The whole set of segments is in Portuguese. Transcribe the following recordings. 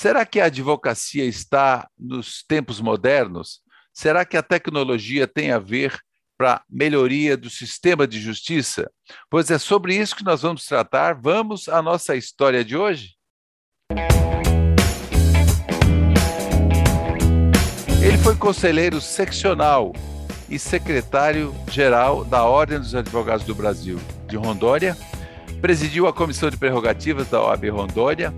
Será que a advocacia está nos tempos modernos? Será que a tecnologia tem a ver para melhoria do sistema de justiça? Pois é sobre isso que nós vamos tratar. Vamos à nossa história de hoje? Ele foi conselheiro seccional e secretário-geral da Ordem dos Advogados do Brasil de Rondônia, presidiu a Comissão de Prerrogativas da OAB Rondônia,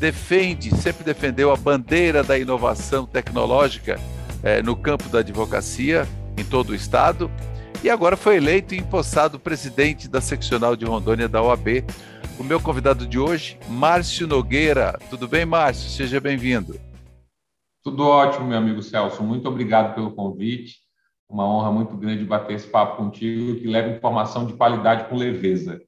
defende, sempre defendeu a bandeira da inovação tecnológica eh, no campo da advocacia em todo o estado e agora foi eleito e empossado presidente da seccional de Rondônia da OAB. O meu convidado de hoje, Márcio Nogueira. Tudo bem, Márcio? Seja bem-vindo. Tudo ótimo, meu amigo Celso. Muito obrigado pelo convite. Uma honra muito grande bater esse papo contigo, que leva informação de qualidade com leveza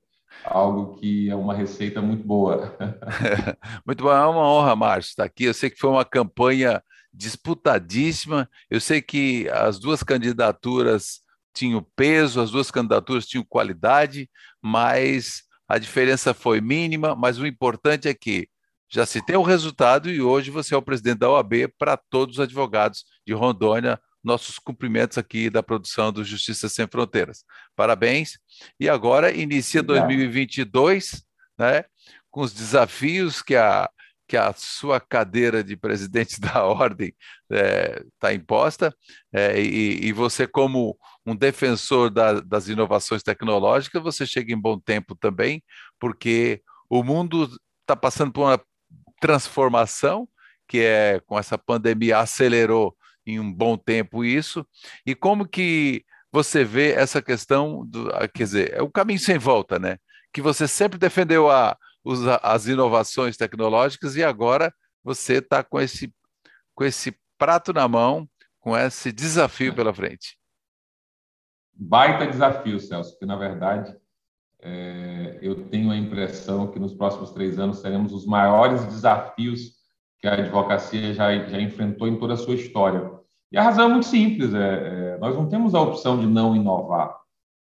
algo que é uma receita muito boa. muito bom, é uma honra, Márcio, estar aqui. Eu sei que foi uma campanha disputadíssima. Eu sei que as duas candidaturas tinham peso, as duas candidaturas tinham qualidade, mas a diferença foi mínima. Mas o importante é que já se tem o resultado e hoje você é o presidente da OAB para todos os advogados de Rondônia, nossos cumprimentos aqui da produção do Justiça Sem Fronteiras. Parabéns. E agora inicia Obrigado. 2022, né, com os desafios que a, que a sua cadeira de presidente da ordem está é, tá imposta, é, e, e, você, como um defensor da, das inovações tecnológicas, você chega em bom tempo também, porque o mundo está passando por uma transformação, que é com essa pandemia acelerou em um bom tempo isso, e como que você vê essa questão, do, ah, quer dizer, é o caminho sem volta, né? Que você sempre defendeu a, os, as inovações tecnológicas e agora você está com esse, com esse prato na mão, com esse desafio pela frente. Baita desafio, Celso, porque na verdade é, eu tenho a impressão que nos próximos três anos teremos os maiores desafios que a advocacia já, já enfrentou em toda a sua história. E a razão é muito simples: é, é, nós não temos a opção de não inovar.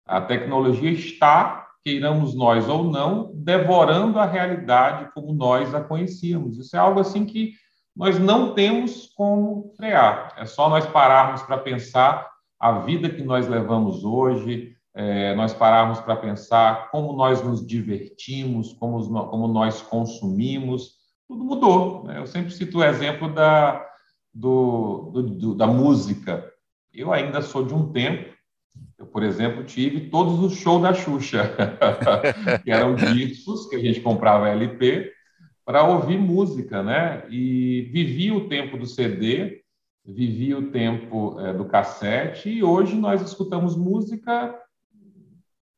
A tecnologia está, queiramos nós ou não, devorando a realidade como nós a conhecíamos. Isso é algo assim que nós não temos como frear. É só nós pararmos para pensar a vida que nós levamos hoje, é, nós pararmos para pensar como nós nos divertimos, como, como nós consumimos, tudo mudou. Né? Eu sempre cito o exemplo da, do, do, do, da música. Eu ainda sou de um tempo, eu, por exemplo, tive todos os shows da Xuxa, que eram discos que a gente comprava LP para ouvir música, né? E vivi o tempo do CD, vivi o tempo é, do cassete, e hoje nós escutamos música.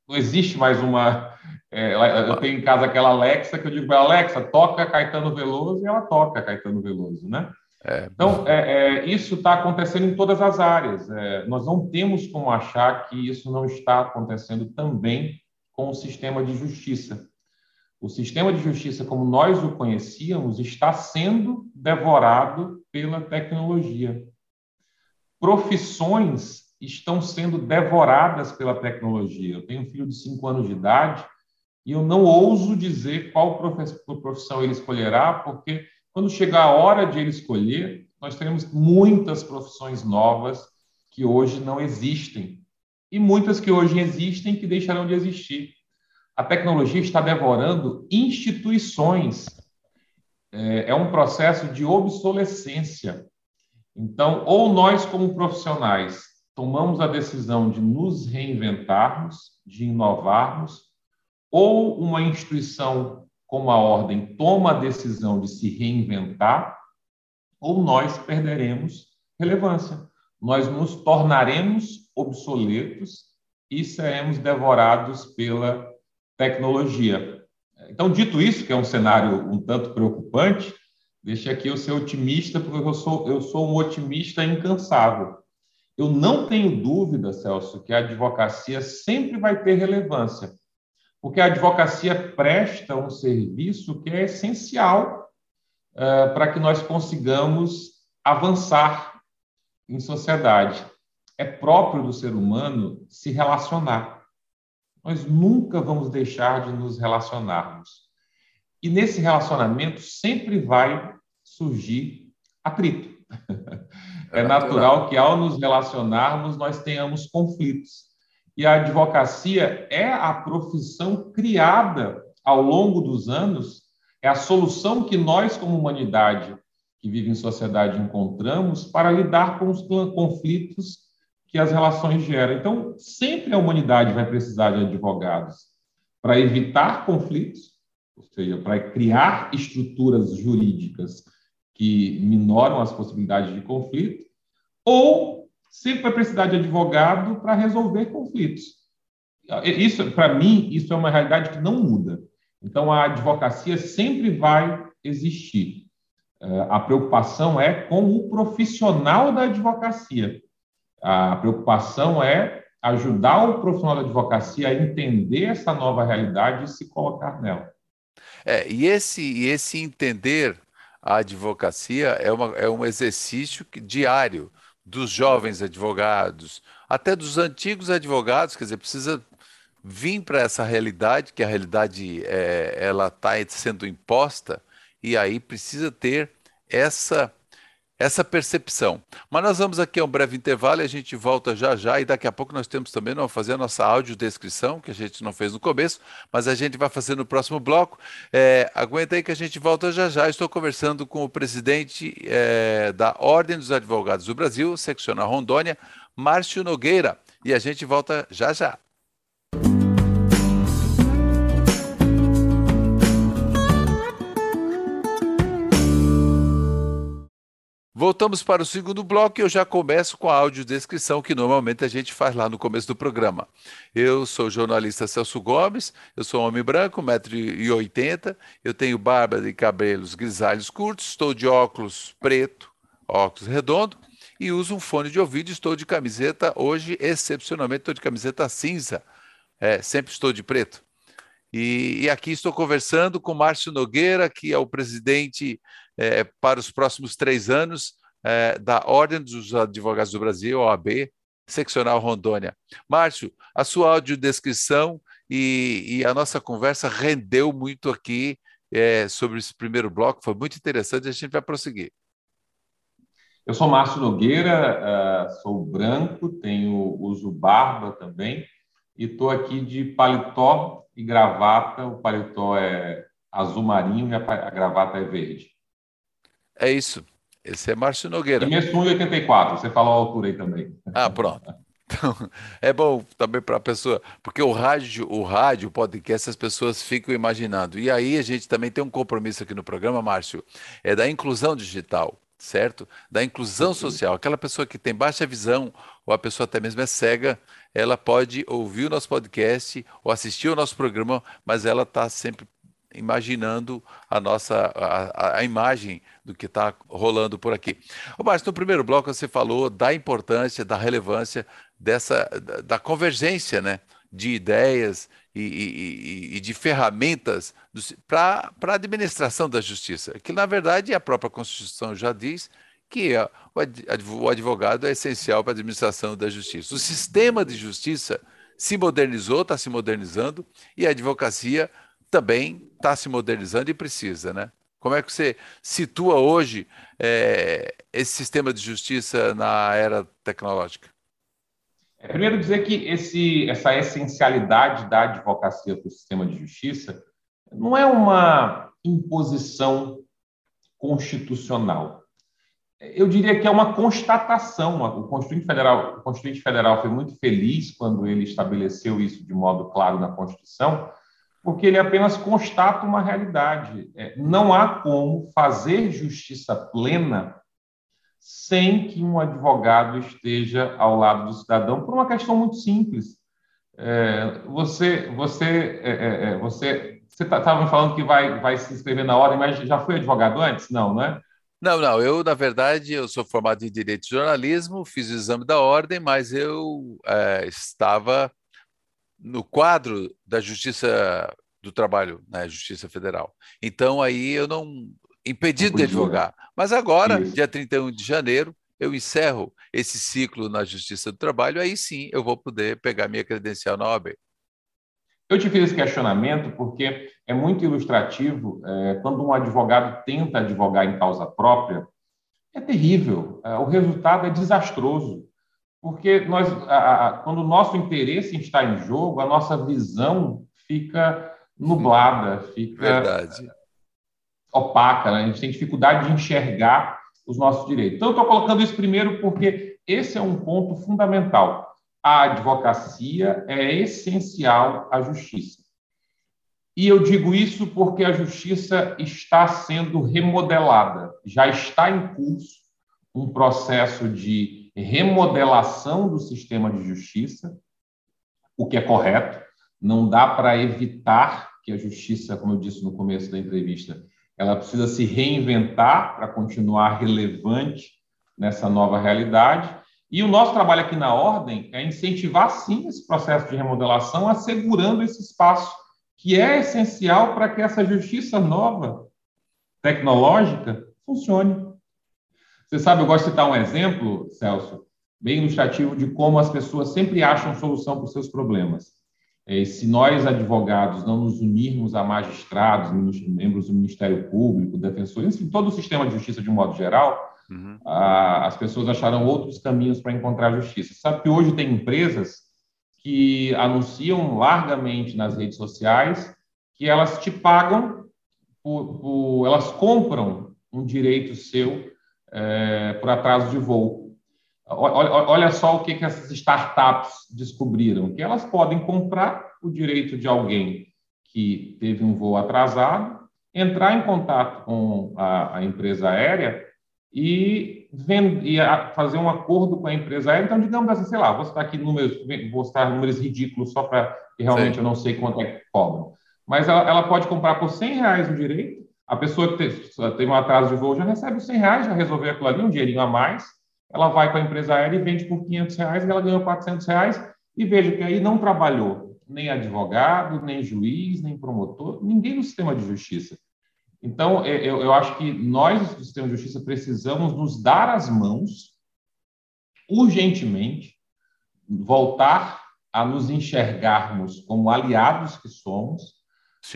Não existe mais uma é, eu tenho em casa aquela Alexa que eu digo para Alexa, toca Caetano Veloso e ela toca Caetano Veloso, né? É. Então, é, é isso está acontecendo em todas as áreas. É, nós não temos como achar que isso não está acontecendo também com o sistema de justiça. O sistema de justiça, como nós o conhecíamos, está sendo devorado pela tecnologia. Profissões estão sendo devoradas pela tecnologia. Eu tenho um filho de cinco anos de idade e eu não ouso dizer qual profissão ele escolherá, porque quando chegar a hora de ele escolher, nós teremos muitas profissões novas que hoje não existem e muitas que hoje existem que deixarão de existir. A tecnologia está devorando instituições. É, é um processo de obsolescência. Então, ou nós, como profissionais, tomamos a decisão de nos reinventarmos, de inovarmos, ou uma instituição como a ordem toma a decisão de se reinventar, ou nós perderemos relevância. Nós nos tornaremos obsoletos e seremos devorados pela tecnologia. Então, dito isso, que é um cenário um tanto preocupante, deixe aqui eu ser otimista, porque eu sou, eu sou um otimista incansável. Eu não tenho dúvida, Celso, que a advocacia sempre vai ter relevância porque a advocacia presta um serviço que é essencial uh, para que nós consigamos avançar em sociedade. É próprio do ser humano se relacionar. Nós nunca vamos deixar de nos relacionarmos. E nesse relacionamento sempre vai surgir atrito. É, é natural que, ao nos relacionarmos, nós tenhamos conflitos. E a advocacia é a profissão criada ao longo dos anos, é a solução que nós, como humanidade que vive em sociedade, encontramos para lidar com os conflitos que as relações geram. Então, sempre a humanidade vai precisar de advogados para evitar conflitos, ou seja, para criar estruturas jurídicas que minoram as possibilidades de conflito, ou sempre vai precisar de advogado para resolver conflitos. Isso, para mim, isso é uma realidade que não muda. Então, a advocacia sempre vai existir. É, a preocupação é com o profissional da advocacia. A preocupação é ajudar o profissional da advocacia a entender essa nova realidade e se colocar nela. É, e esse, e esse entender a advocacia é, uma, é um exercício diário dos jovens advogados, até dos antigos advogados, quer dizer, precisa vir para essa realidade, que a realidade é, ela está sendo imposta, e aí precisa ter essa essa percepção. Mas nós vamos aqui a um breve intervalo e a gente volta já já, e daqui a pouco nós temos também, não fazer a nossa audiodescrição, que a gente não fez no começo, mas a gente vai fazer no próximo bloco. É, aguenta aí que a gente volta já já. Estou conversando com o presidente é, da Ordem dos Advogados do Brasil, seccional Rondônia, Márcio Nogueira, e a gente volta já já. Voltamos para o segundo bloco e eu já começo com a audiodescrição que normalmente a gente faz lá no começo do programa. Eu sou o jornalista Celso Gomes, eu sou um homem branco, 1,80m, eu tenho barba e cabelos grisalhos curtos, estou de óculos preto, óculos redondo e uso um fone de ouvido, estou de camiseta, hoje excepcionalmente estou de camiseta cinza, é, sempre estou de preto. E, e, aqui estou conversando com Márcio Nogueira, que é o presidente é, para os próximos três anos é, da Ordem dos Advogados do Brasil, OAB, seccional Rondônia. Márcio, a sua audiodescrição e, e a nossa conversa rendeu muito aqui é, sobre esse primeiro bloco, foi muito interessante, a gente vai prosseguir. Eu sou Márcio Nogueira, uh, sou branco, tenho uso barba também, e estou aqui de paletó e gravata. O paletó é azul marinho e a, gravata é verde. É isso. Esse é Márcio Nogueira. E mesmo 1,84, você falou a altura aí também. Ah, pronto. Então, é bom também para a pessoa, porque o rádio, o rádio, o podcast, as pessoas ficam imaginando. E aí a gente também tem um compromisso aqui no programa, Márcio, é da inclusão digital, certo? Da inclusão social. Aquela pessoa que tem baixa visão, ou a pessoa até mesmo é cega, ela pode ouvir o nosso podcast ou assistir o nosso programa, mas ela está sempre imaginando a nossa a, a imagem do que está rolando por aqui. O Márcio, no primeiro bloco você falou da importância, da relevância dessa da, da convergência, né, de ideias e, e, e de ferramentas para a administração da justiça, que na verdade a própria Constituição já diz que é, o advogado é essencial para a administração da justiça. O sistema de justiça se modernizou, está se modernizando, e a advocacia também está se modernizando e precisa, né? Como é que você situa hoje é, esse sistema de justiça na era tecnológica? É, primeiro dizer que esse, essa essencialidade da advocacia para o sistema de justiça não é uma imposição constitucional eu diria que é uma constatação. O Constituinte Federal, o Constituinte Federal foi muito feliz quando ele estabeleceu isso de modo claro na Constituição, porque ele apenas constata uma realidade. É, não há como fazer justiça plena sem que um advogado esteja ao lado do cidadão, por uma questão muito simples. É, você, você, é, você, você estava tá, falando que vai, vai se inscrever na ordem, mas já foi advogado antes? Não, né? Não, não, eu, na verdade, eu sou formado em Direito e Jornalismo, fiz o exame da ordem, mas eu é, estava no quadro da Justiça do Trabalho, né, Justiça Federal. Então, aí eu não... impedido de advogar. Mas agora, Isso. dia 31 de janeiro, eu encerro esse ciclo na Justiça do Trabalho, aí sim eu vou poder pegar minha credencial na OAB. Eu te fiz esse questionamento porque é muito ilustrativo é, quando um advogado tenta advogar em causa própria, é terrível, é, o resultado é desastroso, porque nós, a, a, quando o nosso interesse está em jogo, a nossa visão fica nublada, fica Verdade. opaca, né? a gente tem dificuldade de enxergar os nossos direitos. Então, eu estou colocando isso primeiro porque esse é um ponto fundamental. A advocacia é essencial à justiça. E eu digo isso porque a justiça está sendo remodelada, já está em curso um processo de remodelação do sistema de justiça, o que é correto. Não dá para evitar que a justiça, como eu disse no começo da entrevista, ela precisa se reinventar para continuar relevante nessa nova realidade. E o nosso trabalho aqui na Ordem é incentivar, sim, esse processo de remodelação, assegurando esse espaço que é essencial para que essa justiça nova, tecnológica, funcione. Você sabe, eu gosto de citar um exemplo, Celso, bem ilustrativo de como as pessoas sempre acham solução para os seus problemas. É, se nós, advogados, não nos unirmos a magistrados, membros do Ministério Público, defensores, enfim, todo o sistema de justiça de um modo geral, uhum. as pessoas acharão outros caminhos para encontrar justiça. Sabe que hoje tem empresas que anunciam largamente nas redes sociais que elas te pagam, por, por elas compram um direito seu é, por atraso de voo. Olha, olha só o que, que essas startups descobriram: que elas podem comprar o direito de alguém que teve um voo atrasado, entrar em contato com a, a empresa aérea e, vend, e fazer um acordo com a empresa aérea. Então, digamos assim, sei lá, vou citar aqui números, vou citar números ridículos só para que realmente Sim. eu não sei quanto é que cobram. Mas ela, ela pode comprar por 100 reais o direito, a pessoa que tem um atraso de voo já recebe os 100 reais, já resolveu aquilo ali, um dinheirinho a mais, ela vai para a empresa aérea e vende por 500 reais, e ela ganhou 400 reais, e veja que aí não trabalhou nem advogado, nem juiz, nem promotor, ninguém no sistema de justiça. Então, eu, eu acho que nós, do sistema de justiça, precisamos nos dar as mãos urgentemente, voltar a nos enxergarmos como aliados que somos,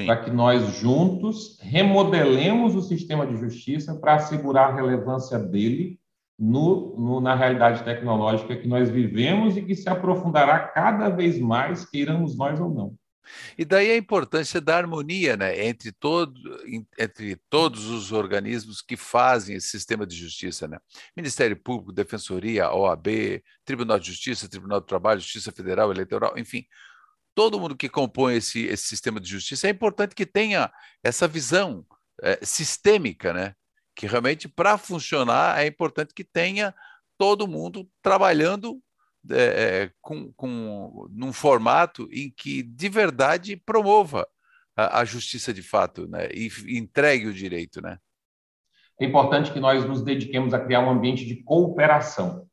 para que nós juntos remodelemos o sistema de justiça para assegurar a relevância dele no, no, na realidade tecnológica que nós vivemos e que se aprofundará cada vez mais, queiramos nós ou não. E daí a importância da harmonia né, entre, todo, entre todos os organismos que fazem esse sistema de justiça. Né? Ministério Público, Defensoria, OAB, Tribunal de Justiça, Tribunal do Trabalho, Justiça Federal, Eleitoral, enfim, todo mundo que compõe esse, esse sistema de justiça é importante que tenha essa visão é, sistêmica, né? que realmente para funcionar é importante que tenha todo mundo trabalhando é, com, com, num formato em que de verdade promova a, a justiça de fato né? e, e entregue o direito. Né? É importante que nós nos dediquemos a criar um ambiente de cooperação.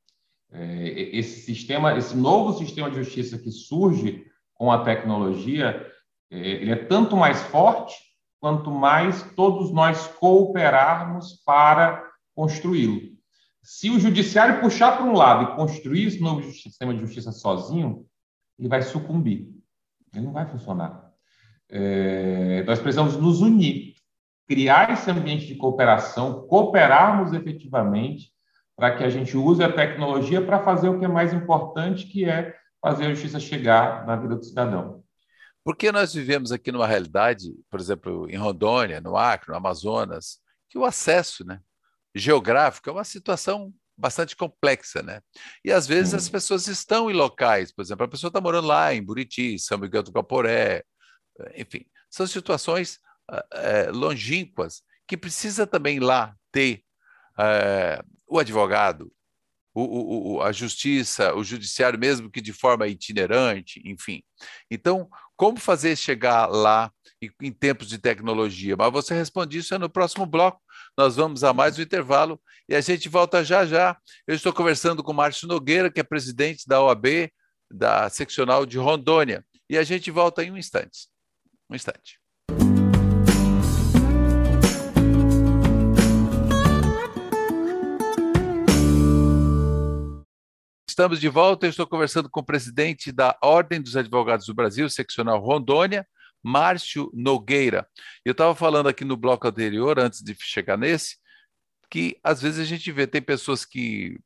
É, esse sistema, esse novo sistema de justiça que surge com a tecnologia, é, ele é tanto mais forte quanto mais todos nós cooperarmos para construí-lo. Se o judiciário puxar para um lado e construir esse novo sistema de justiça sozinho, ele vai sucumbir. Ele não vai funcionar. É, nós precisamos nos unir, criar esse ambiente de cooperação, cooperarmos efetivamente para que a gente use a tecnologia para fazer o que é mais importante, que é fazer a justiça chegar na vida do cidadão. Porque nós vivemos aqui numa realidade, por exemplo, em Rondônia, no Acre, no Amazonas, que o acesso né, geográfico é uma situação bastante complexa, né? E às vezes as pessoas estão em locais, por exemplo, a pessoa está morando lá em Buriti, São Miguel do Caporé, enfim, são situações é, longínquas que precisa também lá ter é, o advogado, o, o, a justiça, o judiciário, mesmo que de forma itinerante, enfim. Então, como fazer chegar lá em tempos de tecnologia? Mas você responde isso no próximo bloco. Nós vamos a mais um intervalo e a gente volta já já. Eu estou conversando com Márcio Nogueira, que é presidente da OAB, da seccional de Rondônia. E a gente volta em um instante. Um instante. Estamos de volta. Eu estou conversando com o presidente da Ordem dos Advogados do Brasil, seccional Rondônia, Márcio Nogueira. Eu estava falando aqui no bloco anterior, antes de chegar nesse, que às vezes a gente vê, tem pessoas que,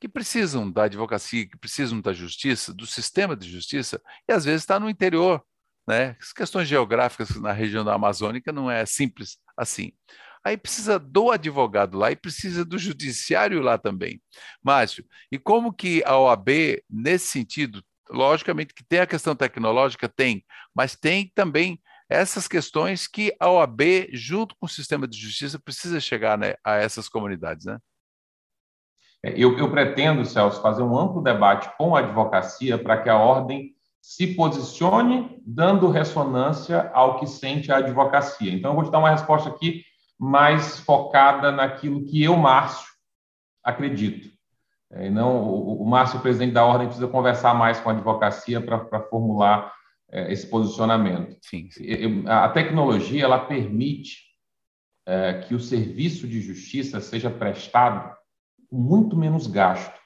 que precisam da advocacia, que precisam da justiça, do sistema de justiça, e às vezes está no interior. Né? As questões geográficas na região da Amazônica não é simples assim. Aí precisa do advogado lá e precisa do judiciário lá também. Márcio, e como que a OAB, nesse sentido, logicamente que tem a questão tecnológica, tem, mas tem também essas questões que a OAB, junto com o sistema de justiça, precisa chegar né, a essas comunidades, né? É, eu, eu pretendo, Celso, fazer um amplo debate com a advocacia para que a ordem se posicione dando ressonância ao que sente a advocacia. Então, eu vou te dar uma resposta aqui mais focada naquilo que eu, Márcio, acredito. É, não, o, o Márcio, presidente da ordem, precisa conversar mais com a advocacia para formular é, esse posicionamento. Sim, sim. A tecnologia ela permite é, que o serviço de justiça seja prestado com muito menos gasto.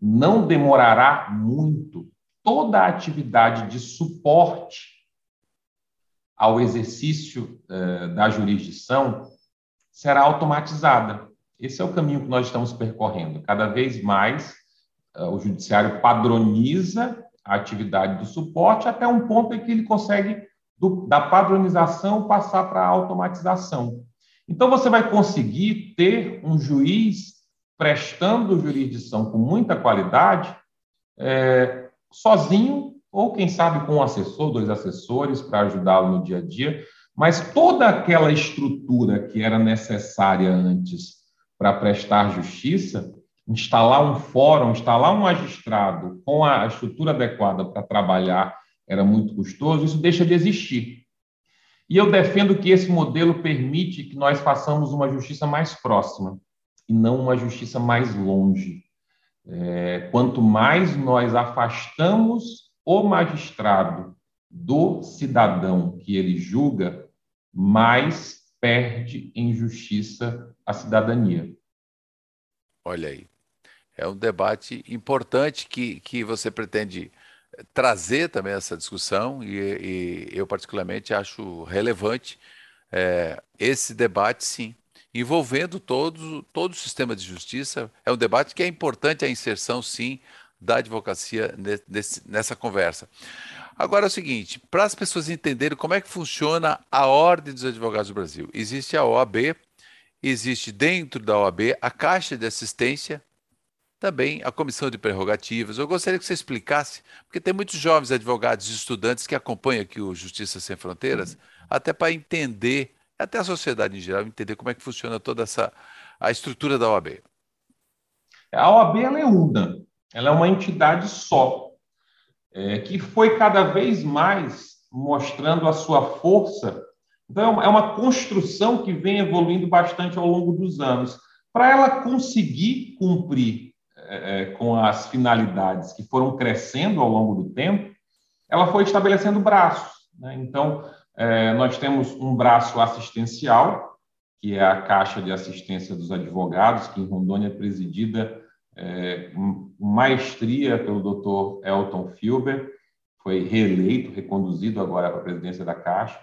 Não demorará muito toda a atividade de suporte ao exercício uh, da jurisdição será automatizada. Esse é o caminho que nós estamos percorrendo. Cada vez mais uh, o judiciário padroniza a atividade do suporte até um ponto em que ele consegue, do, da padronização, passar para a automatização. Então, você vai conseguir ter um juiz prestando jurisdição com muita qualidade, é, sozinho, ou quem sabe com um assessor, dois assessores para ajudá-lo no dia a dia, mas toda aquela estrutura que era necessária antes para prestar justiça, instalar um fórum, instalar um magistrado com a estrutura adequada para trabalhar era muito custoso, isso deixa de existir. E eu defendo que esse modelo permite que nós façamos uma justiça mais próxima e não uma justiça mais longe. É, quanto mais nós afastamos o magistrado do cidadão que ele julga, mais perde em justiça a cidadania. Olha aí. É um debate importante que, que você pretende trazer também essa discussão, e, e eu, particularmente, acho relevante é, esse debate, sim, envolvendo todo, todo o sistema de justiça. É um debate que é importante a inserção, sim, da advocacia nesse, nessa conversa. Agora é o seguinte, para as pessoas entenderem como é que funciona a Ordem dos Advogados do Brasil. Existe a OAB, existe dentro da OAB a Caixa de Assistência, também a Comissão de Prerrogativas. Eu gostaria que você explicasse, porque tem muitos jovens advogados e estudantes que acompanham aqui o Justiça Sem Fronteiras, uhum. até para entender, até a sociedade em geral, entender como é que funciona toda essa a estrutura da OAB. A OAB é una, ela é uma entidade só, é, que foi cada vez mais mostrando a sua força. Então, é uma construção que vem evoluindo bastante ao longo dos anos. Para ela conseguir cumprir é, é, com as finalidades que foram crescendo ao longo do tempo, ela foi estabelecendo braços. Né? Então, é, nós temos um braço assistencial, que é a Caixa de Assistência dos Advogados, que em Rondônia é presidida é, maestria pelo Dr. Elton Filber, foi reeleito, reconduzido agora para a presidência da Caixa.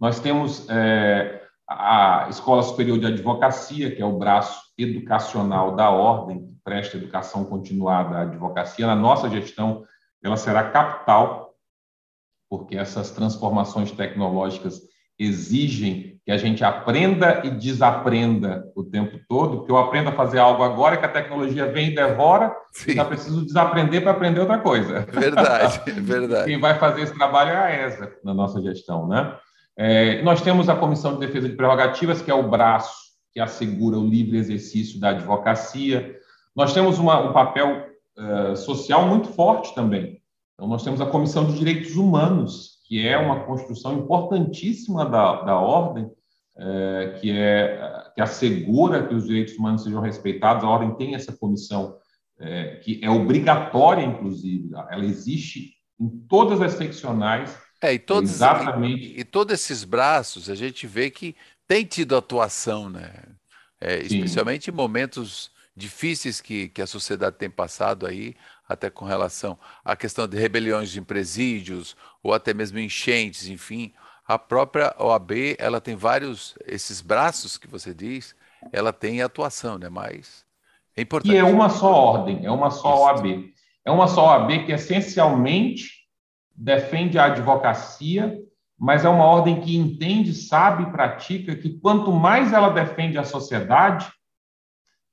Nós temos é, a Escola Superior de Advocacia, que é o braço educacional da ordem, que presta educação continuada à advocacia. Na nossa gestão, ela será capital, porque essas transformações tecnológicas exigem que a gente aprenda e desaprenda o tempo todo, porque eu aprendo a fazer algo agora que a tecnologia vem e devora, Sim. já preciso desaprender para aprender outra coisa. Verdade, verdade. Quem vai fazer esse trabalho é a ESA, na nossa gestão, né? É, nós temos a Comissão de Defesa de Prerrogativas, que é o braço que assegura o livre exercício da advocacia. Nós temos uma, um papel uh, social muito forte também. Então, nós temos a Comissão de Direitos Humanos, que é uma construção importantíssima da, da ordem, é, que, é, que assegura que os direitos humanos sejam respeitados. A ordem tem essa comissão, é, que é obrigatória, inclusive, ela existe em todas as seccionais. É, e todos, exatamente. E, e todos esses braços, a gente vê que tem tido atuação, né? É, especialmente em momentos difíceis que, que a sociedade tem passado aí, até com relação à questão de rebeliões em presídios, ou até mesmo enchentes, enfim. A própria OAB, ela tem vários, esses braços que você diz, ela tem atuação, né? Mas é importante. E é uma só ordem, é uma só OAB. É uma só OAB que essencialmente defende a advocacia, mas é uma ordem que entende, sabe e pratica que quanto mais ela defende a sociedade,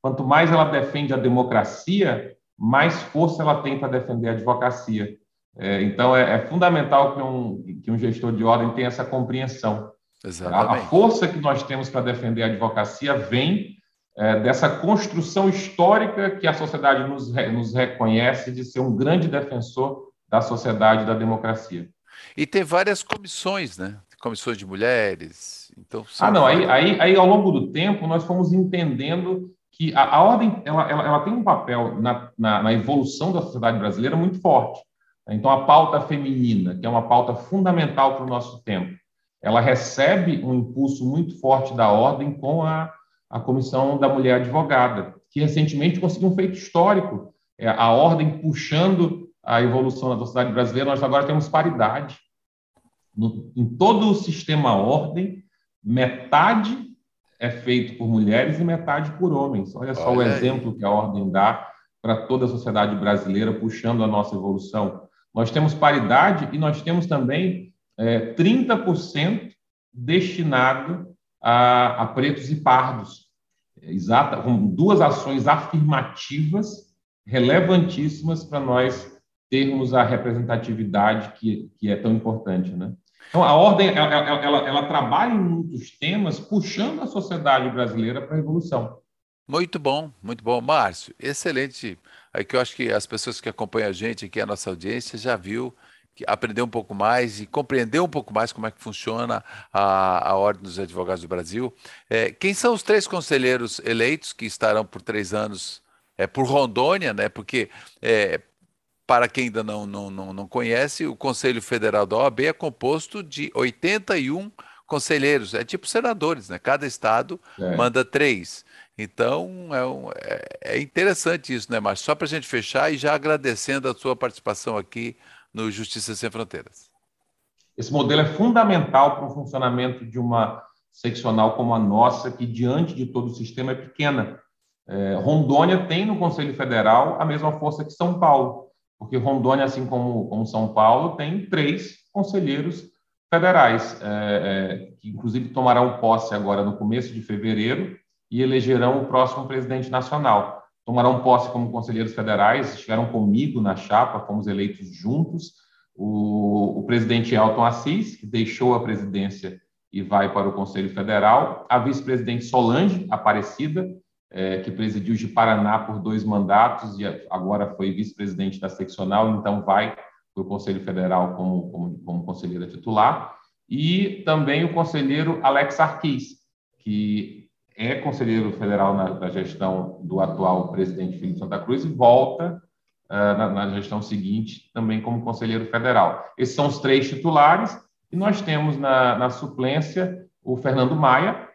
quanto mais ela defende a democracia, mais força ela tem para defender a advocacia. É, então, é, é, fundamental que um, que um gestor de ordem tenha essa compreensão. A, a, força que nós temos para defender a advocacia vem é, dessa construção histórica que a sociedade nos, nos reconhece de ser um grande defensor da sociedade e da democracia. E tem várias comissões, né? Comissões de mulheres. Então, ah, não. Aí, aí, aí, ao longo do tempo, nós fomos entendendo que a, a ordem ela, ela, ela, tem um papel na, na, na, evolução da sociedade brasileira muito forte. Então, a pauta feminina, que é uma pauta fundamental para o nosso tempo, ela recebe um impulso muito forte da ordem com a, a Comissão da Mulher Advogada, que recentemente conseguiu um feito histórico. É, a ordem puxando a evolução da sociedade brasileira, nós agora temos paridade. No, em todo o sistema ordem, metade é feito por mulheres e metade por homens. Olha só Olha o exemplo que a ordem dá para toda a sociedade brasileira, puxando a nossa evolução. Nós temos paridade e nós temos também é, 30% destinado a, a, pretos e pardos. Exata, com duas ações afirmativas relevantíssimas para nós termos a representatividade que, que é tão importante, né? Então, a ordem ela, ela, ela, trabalha em muitos temas, puxando a sociedade brasileira para a evolução. Muito bom, muito bom. Márcio, excelente. Aí que eu acho que as pessoas que acompanham a gente aqui, a nossa audiência, já viu, que aprendeu um pouco mais e compreendeu um pouco mais como é que funciona a, a Ordem dos Advogados do Brasil. É, quem são os três conselheiros eleitos que estarão por três anos é, por Rondônia, né? Porque é, para quem ainda não, não, não, não conhece, o Conselho Federal da OAB é composto de 81 conselheiros, é tipo senadores, né? Cada estado é. manda três. Então é, um, é, é, interessante isso, né, Márcio? Só para a gente fechar e já agradecendo a sua participação aqui no Justiça Sem Fronteiras. Esse modelo é fundamental para o funcionamento de uma seccional como a nossa, que diante de todo o sistema é pequena. É, Rondônia tem no Conselho Federal a mesma força que São Paulo porque Rondônia, assim como, como São Paulo, tem três conselheiros federais, é, é, que inclusive tomarão posse agora no começo de fevereiro e elegerão o próximo presidente nacional. Tomarão posse como conselheiros federais, estiveram comigo na chapa, fomos eleitos juntos. O, o presidente Elton Assis, que deixou a presidência e vai para o Conselho Federal, a vice-presidente Solange Aparecida, é, que presidiu de Paraná por dois mandatos e agora foi vice-presidente da seccional, então vai para o Conselho Federal como, como, como conselheira titular, e também o conselheiro Alex Arquis, que é conselheiro federal na, na gestão do atual presidente Felipe Santa Cruz e volta uh, na, na gestão seguinte também como conselheiro federal. Esses são os três titulares, e nós temos na, na suplência o Fernando Maia,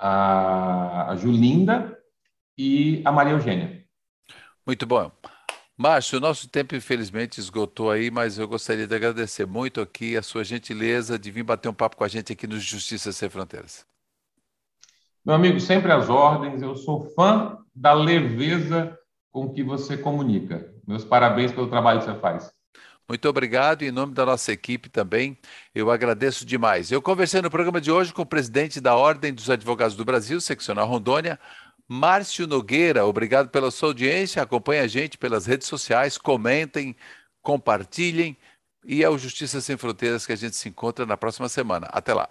a, Julinda e a Maria Eugênia. Muito bom. Márcio, o nosso tempo infelizmente esgotou aí, mas eu gostaria de agradecer muito aqui a sua gentileza de vir bater um papo com a gente aqui no Justiça Sem Fronteiras. Meu amigo, sempre às ordens. Eu sou fã da leveza com que você comunica. Meus parabéns pelo trabalho que você faz. Muito obrigado. Em nome da nossa equipe também, eu agradeço demais. Eu conversei no programa de hoje com o presidente da Ordem dos Advogados do Brasil, seccional Rondônia, Márcio Nogueira. Obrigado pela sua audiência. Acompanhe a gente pelas redes sociais, comentem, compartilhem. E é o Justiça Sem Fronteiras que a gente se encontra na próxima semana. Até lá.